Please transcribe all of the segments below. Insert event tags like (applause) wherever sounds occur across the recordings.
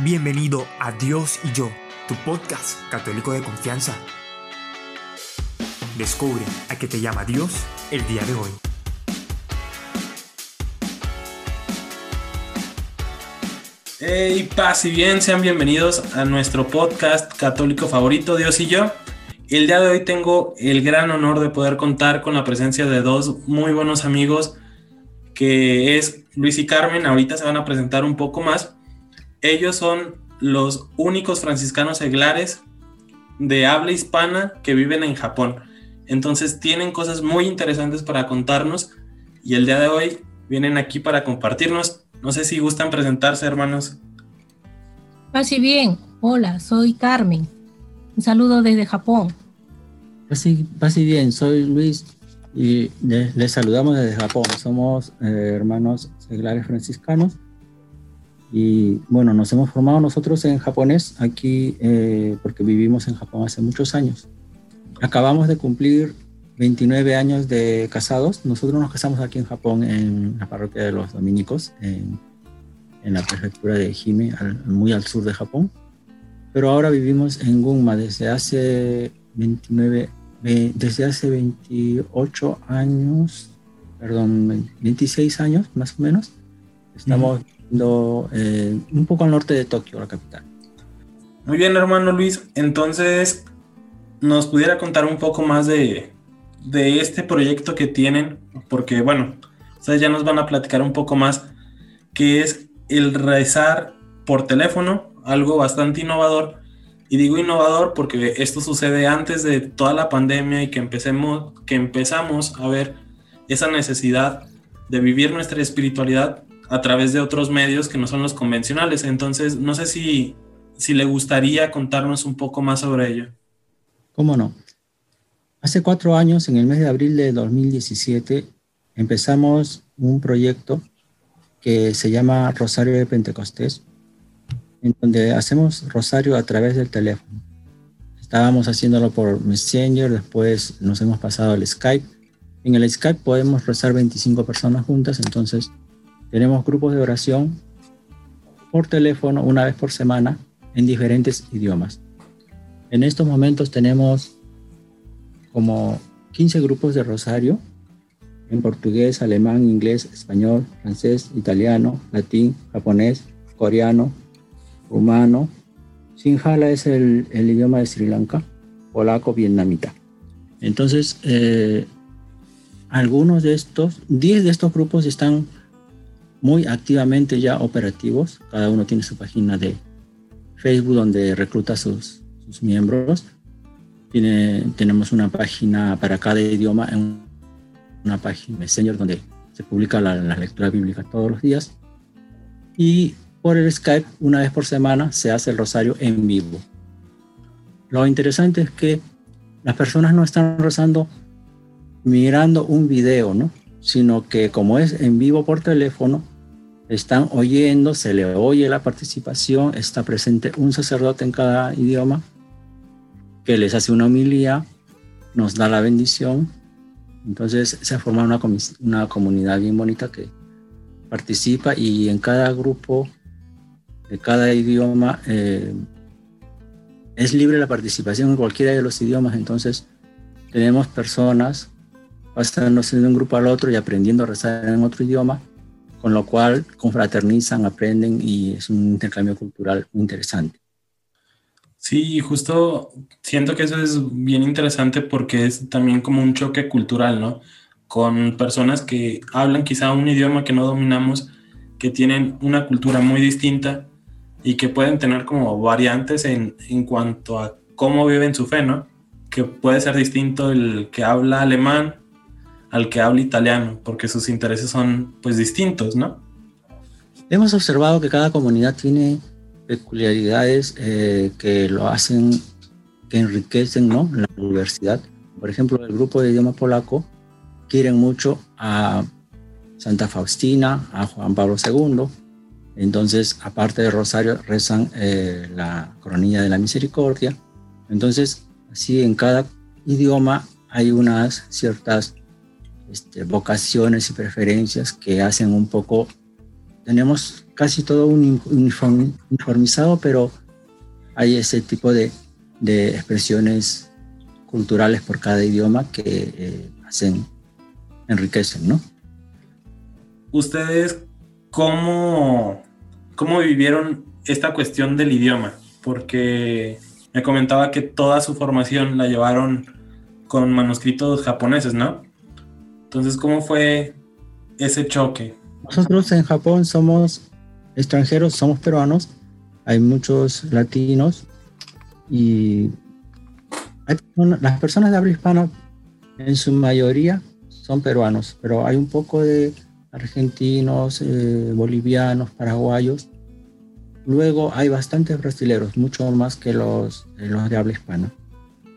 Bienvenido a Dios y yo, tu podcast católico de confianza. Descubre a qué te llama Dios el día de hoy. Hey, paz y bien, sean bienvenidos a nuestro podcast católico favorito, Dios y yo. El día de hoy tengo el gran honor de poder contar con la presencia de dos muy buenos amigos, que es Luis y Carmen. Ahorita se van a presentar un poco más. Ellos son los únicos franciscanos seglares de habla hispana que viven en Japón. Entonces tienen cosas muy interesantes para contarnos y el día de hoy vienen aquí para compartirnos. No sé si gustan presentarse, hermanos. Así bien, hola, soy Carmen. Un saludo desde Japón. Así, bien, soy Luis y les, saludamos desde Japón. Somos eh, hermanos seglares franciscanos y bueno, nos hemos formado nosotros en japonés aquí eh, porque vivimos en Japón hace muchos años. Acabamos de cumplir 29 años de casados. Nosotros nos casamos aquí en Japón, en la parroquia de los dominicos, en, en la prefectura de Hime, muy al sur de Japón. Pero ahora vivimos en Gunma desde hace 29, desde hace 28 años, perdón, 26 años más o menos. Estamos eh, un poco al norte de Tokio, la capital. Muy bien, hermano Luis. Entonces, ¿nos pudiera contar un poco más de, de este proyecto que tienen? Porque, bueno, ustedes ya nos van a platicar un poco más, que es el rezar por teléfono, algo bastante innovador. Y digo innovador porque esto sucede antes de toda la pandemia y que, empecemos, que empezamos a ver esa necesidad de vivir nuestra espiritualidad a través de otros medios que no son los convencionales. Entonces, no sé si, si le gustaría contarnos un poco más sobre ello. ¿Cómo no? Hace cuatro años, en el mes de abril de 2017, empezamos un proyecto que se llama Rosario de Pentecostés, en donde hacemos rosario a través del teléfono. Estábamos haciéndolo por Messenger, después nos hemos pasado al Skype. En el Skype podemos rezar 25 personas juntas, entonces tenemos grupos de oración por teléfono una vez por semana en diferentes idiomas. En estos momentos tenemos como 15 grupos de rosario en portugués, alemán, inglés, español, francés, italiano, latín, japonés, coreano, rumano. Sinhala es el, idioma de Sri Lanka, polaco, vietnamita. Entonces, eh, algunos de estos, 10 de estos grupos están muy activamente ya operativos. Cada uno tiene su página de Facebook donde recluta sus, sus miembros. Tiene, tenemos una página para cada idioma, una página Messenger donde se publica la, la, lectura bíblica todos los días. Y por el Skype, una vez por semana, se hace el rosario en vivo. Lo interesante es que las personas no están rezando mirando un video, ¿no? Sino que como es en vivo por teléfono, están oyendo, se le oye la participación, está presente un sacerdote en cada idioma que les hace una homilía, nos da la bendición. Entonces se forma una, una comunidad bien bonita que participa y en cada grupo de cada idioma eh, es libre la participación en cualquiera de los idiomas. Entonces tenemos personas pasándose de un grupo al otro y aprendiendo a rezar en otro idioma, con lo cual confraternizan, aprenden y es un intercambio cultural muy interesante. Sí, justo siento que eso es bien interesante porque es también como un choque cultural, ¿no? Con personas que hablan quizá un idioma que no dominamos, que tienen una cultura muy distinta y que pueden tener como variantes en, en cuanto a cómo viven su fe, ¿no? Que puede ser distinto el que habla alemán al que habla italiano, porque sus intereses son pues distintos, ¿no? Hemos observado que cada comunidad tiene peculiaridades eh, que lo hacen, que enriquecen ¿no? la universidad. Por ejemplo, el grupo de idioma polaco quieren mucho a Santa Faustina, a Juan Pablo II. Entonces, aparte de Rosario, rezan eh, la coronilla de la misericordia. Entonces, así en cada idioma hay unas ciertas este, vocaciones y preferencias que hacen un poco, tenemos casi todo uniformizado, pero hay ese tipo de, expresiones culturales por cada idioma que eh, hacen, enriquecen, ¿no? ¿Ustedes cómo, cómo vivieron esta cuestión del idioma? Porque me comentaba que toda su formación la llevaron con manuscritos japoneses, ¿no? Entonces, ¿cómo fue ese choque? Nosotros en Japón somos extranjeros, somos peruanos, hay muchos latinos y las personas de habla hispana en su mayoría son peruanos, pero hay un poco de argentinos, eh, bolivianos, paraguayos. Luego hay bastantes brasileños, mucho más que los, los de habla hispana.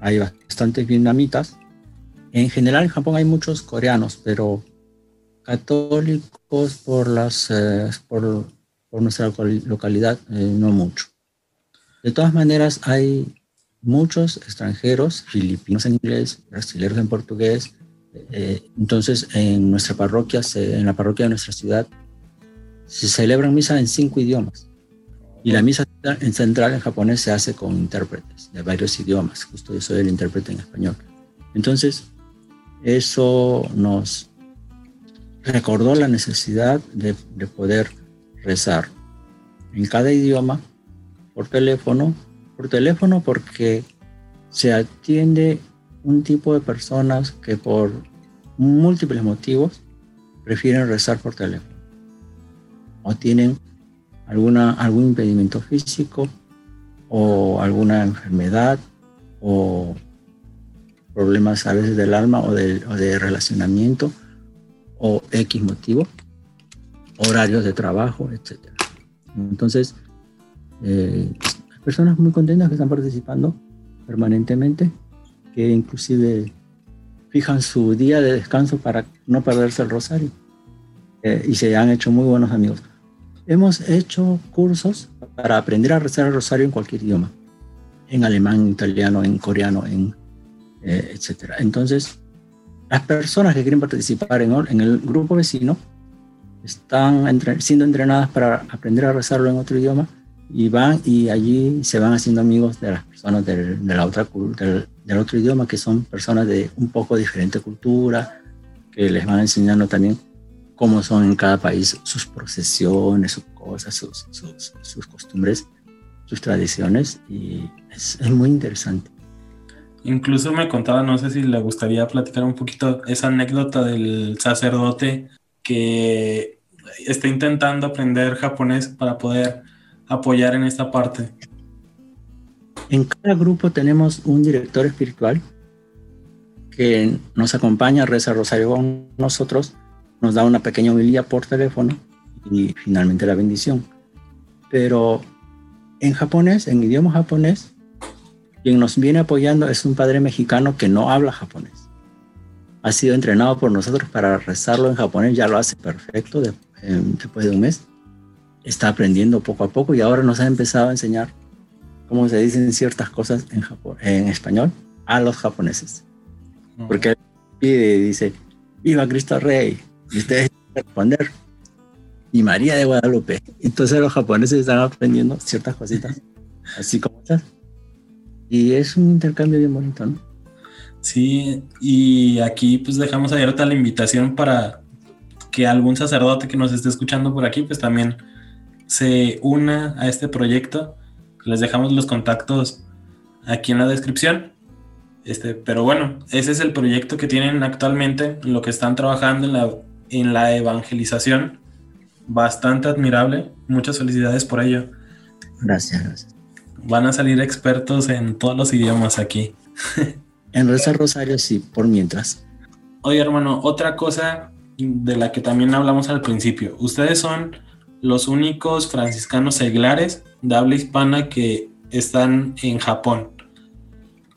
Hay bastantes vietnamitas. En general en Japón hay muchos coreanos, pero católicos por, las, eh, por, por, nuestra localidad eh, no mucho. De todas maneras hay muchos extranjeros, filipinos en inglés, brasileños en portugués. Eh, entonces en nuestra parroquia, en la parroquia de nuestra ciudad, se celebran misa en cinco idiomas. Y la misa en central en japonés se hace con intérpretes de varios idiomas. Justo yo soy el intérprete en español. Entonces, eso nos, recordó la necesidad de, poder rezar en cada idioma por teléfono, por teléfono porque se atiende un tipo de personas que por múltiples motivos prefieren rezar por teléfono. O tienen alguna, algún impedimento físico o alguna enfermedad o problemas a veces del alma o de, o de relacionamiento o X motivo, horarios de trabajo, etc. Entonces, eh, personas muy contentas que están participando permanentemente, que inclusive fijan su día de descanso para no perderse el rosario eh, y se han hecho muy buenos amigos. Hemos hecho cursos para aprender a rezar el rosario en cualquier idioma, en alemán, en italiano, en coreano, en eh, etcétera. Entonces, las personas que quieren participar en, el grupo vecino están siendo entrenadas para aprender a rezarlo en otro idioma y van y allí se van haciendo amigos de las personas del, de la otra, del, del, otro idioma, que son personas de un poco diferente cultura, que les van enseñando también cómo son en cada país sus procesiones, sus cosas, sus, sus, costumbres, sus tradiciones, y es, es muy interesante. Incluso me contaba, no sé si le gustaría platicar un poquito esa anécdota del sacerdote que está intentando aprender japonés para poder apoyar en esta parte. En cada grupo tenemos un director espiritual que nos acompaña, reza rosario con nosotros, nos da una pequeña homilía por teléfono y finalmente la bendición. Pero en japonés, en idioma japonés, quien nos viene apoyando es un padre mexicano que no habla japonés. Ha sido entrenado por nosotros para rezarlo en japonés, ya lo hace perfecto después de un mes. Está aprendiendo poco a poco y ahora nos ha empezado a enseñar cómo se dicen ciertas cosas en, en español a los japoneses. Porque él pide y dice, viva Cristo Rey. Y ustedes responder, y María de Guadalupe. Entonces los japoneses están aprendiendo ciertas cositas, así como estas y es un intercambio bien bonito, ¿no? Sí, y aquí pues dejamos abierta la invitación para que algún sacerdote que nos esté escuchando por aquí pues también se una a este proyecto. Les dejamos los contactos aquí en la descripción. Este, pero bueno, ese es el proyecto que tienen actualmente, lo que están trabajando en la, en la evangelización. Bastante admirable. Muchas felicidades por ello. Gracias, gracias van a salir expertos en todos los idiomas aquí. (laughs) en rezar rosario sí, por mientras. Oye, hermano, otra cosa de la que también hablamos al principio. Ustedes son los únicos franciscanos seglares de habla hispana que están en Japón.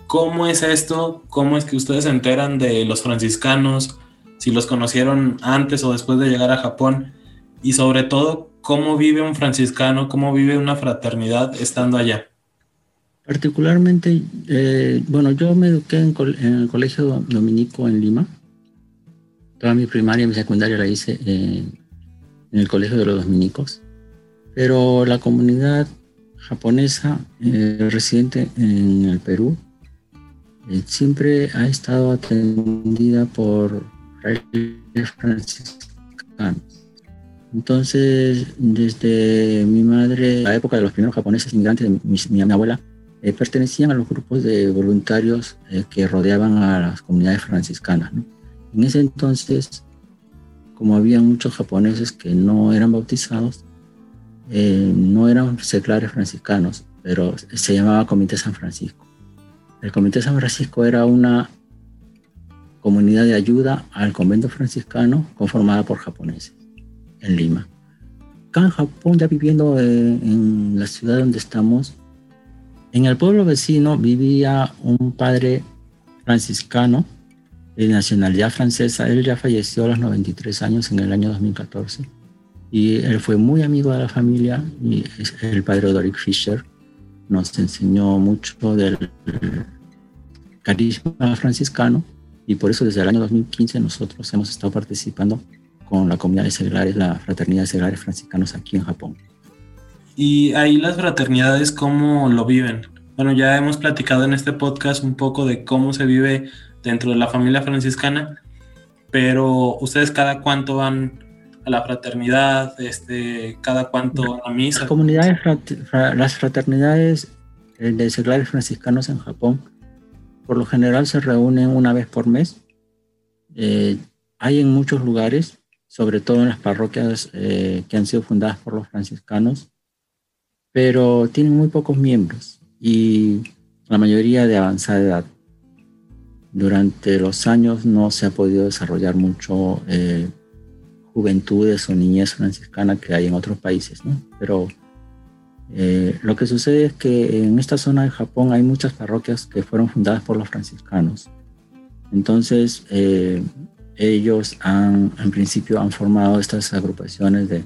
¿Cómo es esto? ¿Cómo es que ustedes se enteran de los franciscanos? Si los conocieron antes o después de llegar a Japón. Y sobre todo, ¿cómo vive un franciscano? ¿Cómo vive una fraternidad estando allá? Particularmente, eh, bueno, yo me eduqué en, el colegio dominico en Lima. Toda mi primaria y mi secundaria la hice en, el colegio de los dominicos. pero la comunidad japonesa eh, residente en el Perú eh, siempre ha estado atendida por franciscanos. Entonces, desde mi madre, la época de los primeros japoneses inmigrantes, mi, mi, abuela, eh, pertenecían a los grupos de voluntarios que rodeaban a las comunidades franciscanas. En ese entonces, como había muchos japoneses que no eran bautizados, eh, no eran seclares franciscanos, pero se llamaba Comité San Francisco. El Comité San Francisco era una comunidad de ayuda al convento franciscano conformada por japoneses en Lima. Acá en Japón, ya viviendo en la ciudad donde estamos, en el pueblo vecino vivía un padre franciscano de nacionalidad francesa. Él ya falleció a los 93 años en el año 2014 y él fue muy amigo de la familia y el padre Doric Fischer nos enseñó mucho del carisma franciscano y por eso desde el año 2015 nosotros hemos estado participando con la comunidad de seglares, la fraternidad de seglares franciscanos aquí en Japón. Y ahí las fraternidades, ¿cómo lo viven? Bueno, ya hemos platicado en este podcast un poco de cómo se vive dentro de la familia franciscana, pero ustedes cada cuánto van a la fraternidad, este, cada cuánto a misa. Las comunidades, las fraternidades eh, de seglares franciscanos en Japón, por lo general se reúnen una vez por mes. Eh, hay en muchos lugares, sobre todo en las parroquias eh, que han sido fundadas por los franciscanos, pero tienen muy pocos miembros y la mayoría de avanzada edad. Durante los años no se ha podido desarrollar mucho juventudes o niñez franciscana que hay en otros países, ¿no? Pero eh, lo que sucede es que en esta zona de Japón hay muchas parroquias que fueron fundadas por los franciscanos. Entonces, eh, ellos han, en principio, han formado estas agrupaciones de,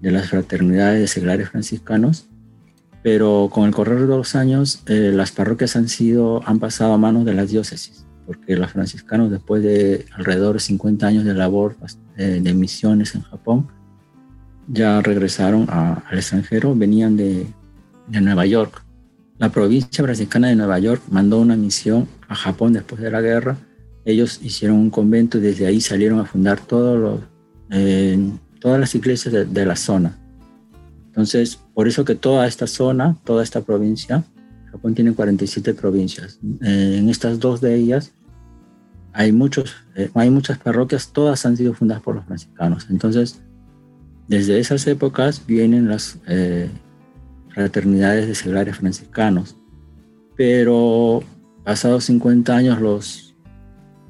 las fraternidades de seglares franciscanos, pero con el correr de los años, eh, las parroquias han sido, han pasado a manos de las diócesis porque los franciscanos después de alrededor de 50 años de labor eh, de misiones en Japón, ya regresaron al extranjero, venían de, de Nueva York. La provincia franciscana de Nueva York mandó una misión a Japón después de la guerra. Ellos hicieron un convento y desde ahí salieron a fundar todas las iglesias de, de, la zona. Entonces, por eso que toda esta zona, toda esta provincia, Japón tiene 47 provincias. Eh, en estas dos de ellas hay, muchos, eh, hay muchas parroquias, todas han sido fundadas por los franciscanos. Entonces, desde esas épocas vienen las eh, fraternidades de seglares franciscanos. Pero pasados 50 años los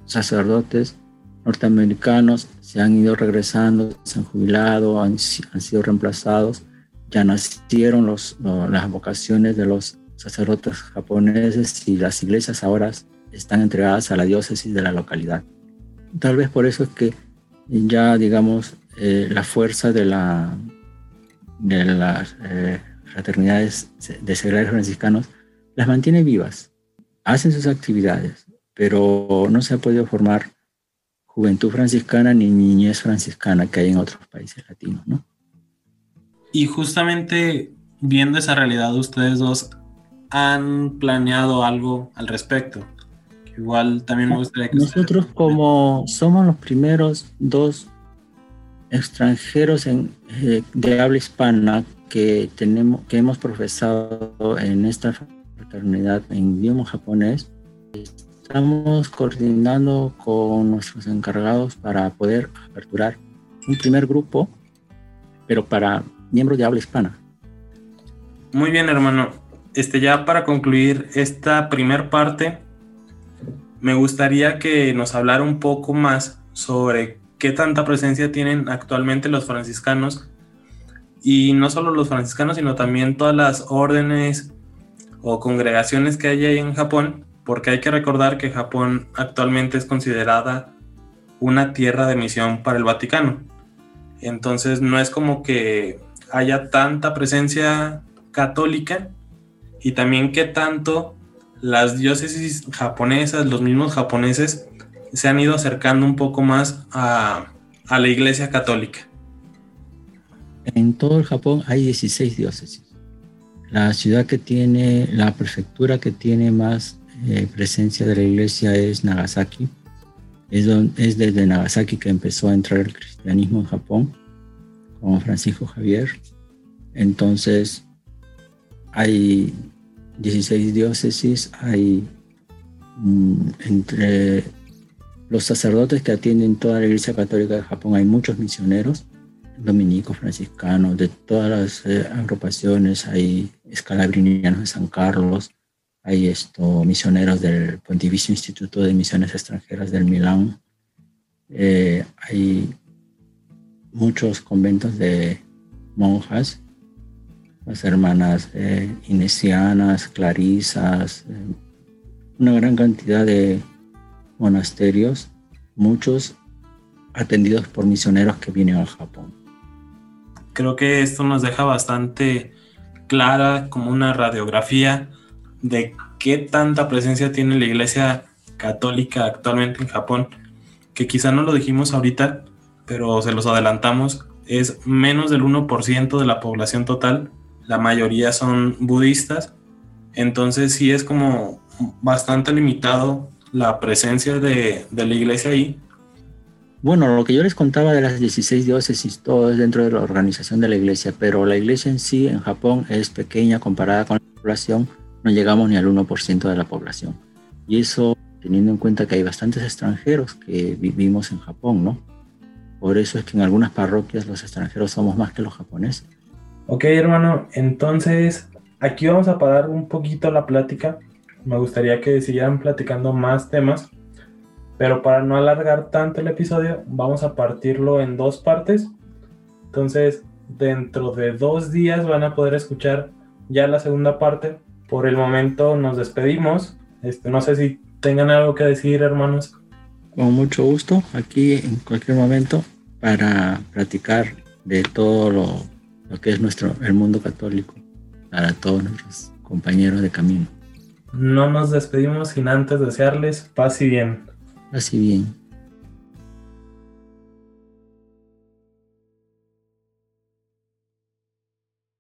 sacerdotes norteamericanos se han ido regresando, se han jubilado, han, han sido reemplazados, ya nacieron las vocaciones de los sacerdotes japoneses y las iglesias ahora están entregadas a la diócesis de la localidad. Tal vez por eso es que ya, digamos, eh, la fuerza de las eh, fraternidades de seglares franciscanos las mantiene vivas. Hacen sus actividades, pero no se ha podido formar juventud franciscana ni niñez franciscana que hay en otros países latinos, ¿no? Y justamente viendo esa realidad, ustedes dos han planeado algo al respecto. Igual también me gustaría que nosotros como somos los primeros dos extranjeros en, eh, de habla hispana que tenemos que hemos profesado en esta fraternidad en idioma japonés estamos coordinando con nuestros encargados para poder aperturar un primer grupo pero para miembros de habla hispana. Muy bien hermano. Este, ya para concluir esta primer parte, me gustaría que nos hablara un poco más sobre qué tanta presencia tienen actualmente los franciscanos. Y no solo los franciscanos, sino también todas las órdenes o congregaciones que hay ahí en Japón, porque hay que recordar que Japón actualmente es considerada una tierra de misión para el Vaticano. Entonces no es como que haya tanta presencia católica y también qué tanto las diócesis japonesas, los mismos japoneses, se han ido acercando un poco más a, a la Iglesia Católica. En todo el Japón hay 16 diócesis. La ciudad que tiene, la prefectura que tiene más eh, presencia de la iglesia es Nagasaki. Es, es desde Nagasaki que empezó a entrar el cristianismo en Japón, con Francisco Javier. Entonces, hay 16 diócesis, hay mm, entre los sacerdotes que atienden toda la Iglesia Católica de Japón, hay muchos misioneros, dominicos, franciscanos, de todas las eh, agrupaciones, hay escalabrinianos de San Carlos, hay esto, misioneros del Pontificio Instituto de Misiones Extranjeras del Milán, eh, hay muchos conventos de monjas, las hermanas eh, inesianas, clarisas, una gran cantidad de monasterios, muchos atendidos por misioneros que vienen al Japón. Creo que esto nos deja bastante clara como una radiografía de qué tanta presencia tiene la Iglesia Católica actualmente en Japón, que quizá no lo dijimos ahorita, pero se los adelantamos, es menos del 1% de la población total, la mayoría son budistas, entonces sí es como bastante limitado la presencia de, la iglesia ahí? Bueno, lo que yo les contaba de las 16 diócesis, todo es dentro de la organización de la iglesia, pero la iglesia en sí en Japón es pequeña comparada con la población, no llegamos ni al 1% de la población. Y eso teniendo en cuenta que hay bastantes extranjeros que vivimos en Japón, ¿no? Por eso es que en algunas parroquias los extranjeros somos más que los japoneses. Ok, hermano, entonces aquí vamos a parar un poquito la plática me gustaría que siguieran platicando más temas, pero para no alargar tanto el episodio, vamos a partirlo en dos partes. Entonces, dentro de dos días van a poder escuchar ya la segunda parte. Por el momento nos despedimos. Este, no sé si tengan algo que decir, hermanos. Con mucho gusto, aquí en cualquier momento, para platicar de todo lo, lo que es nuestro, el mundo católico, para todos nuestros compañeros de camino no nos despedimos sin antes desearles paz y bien. Paz y bien.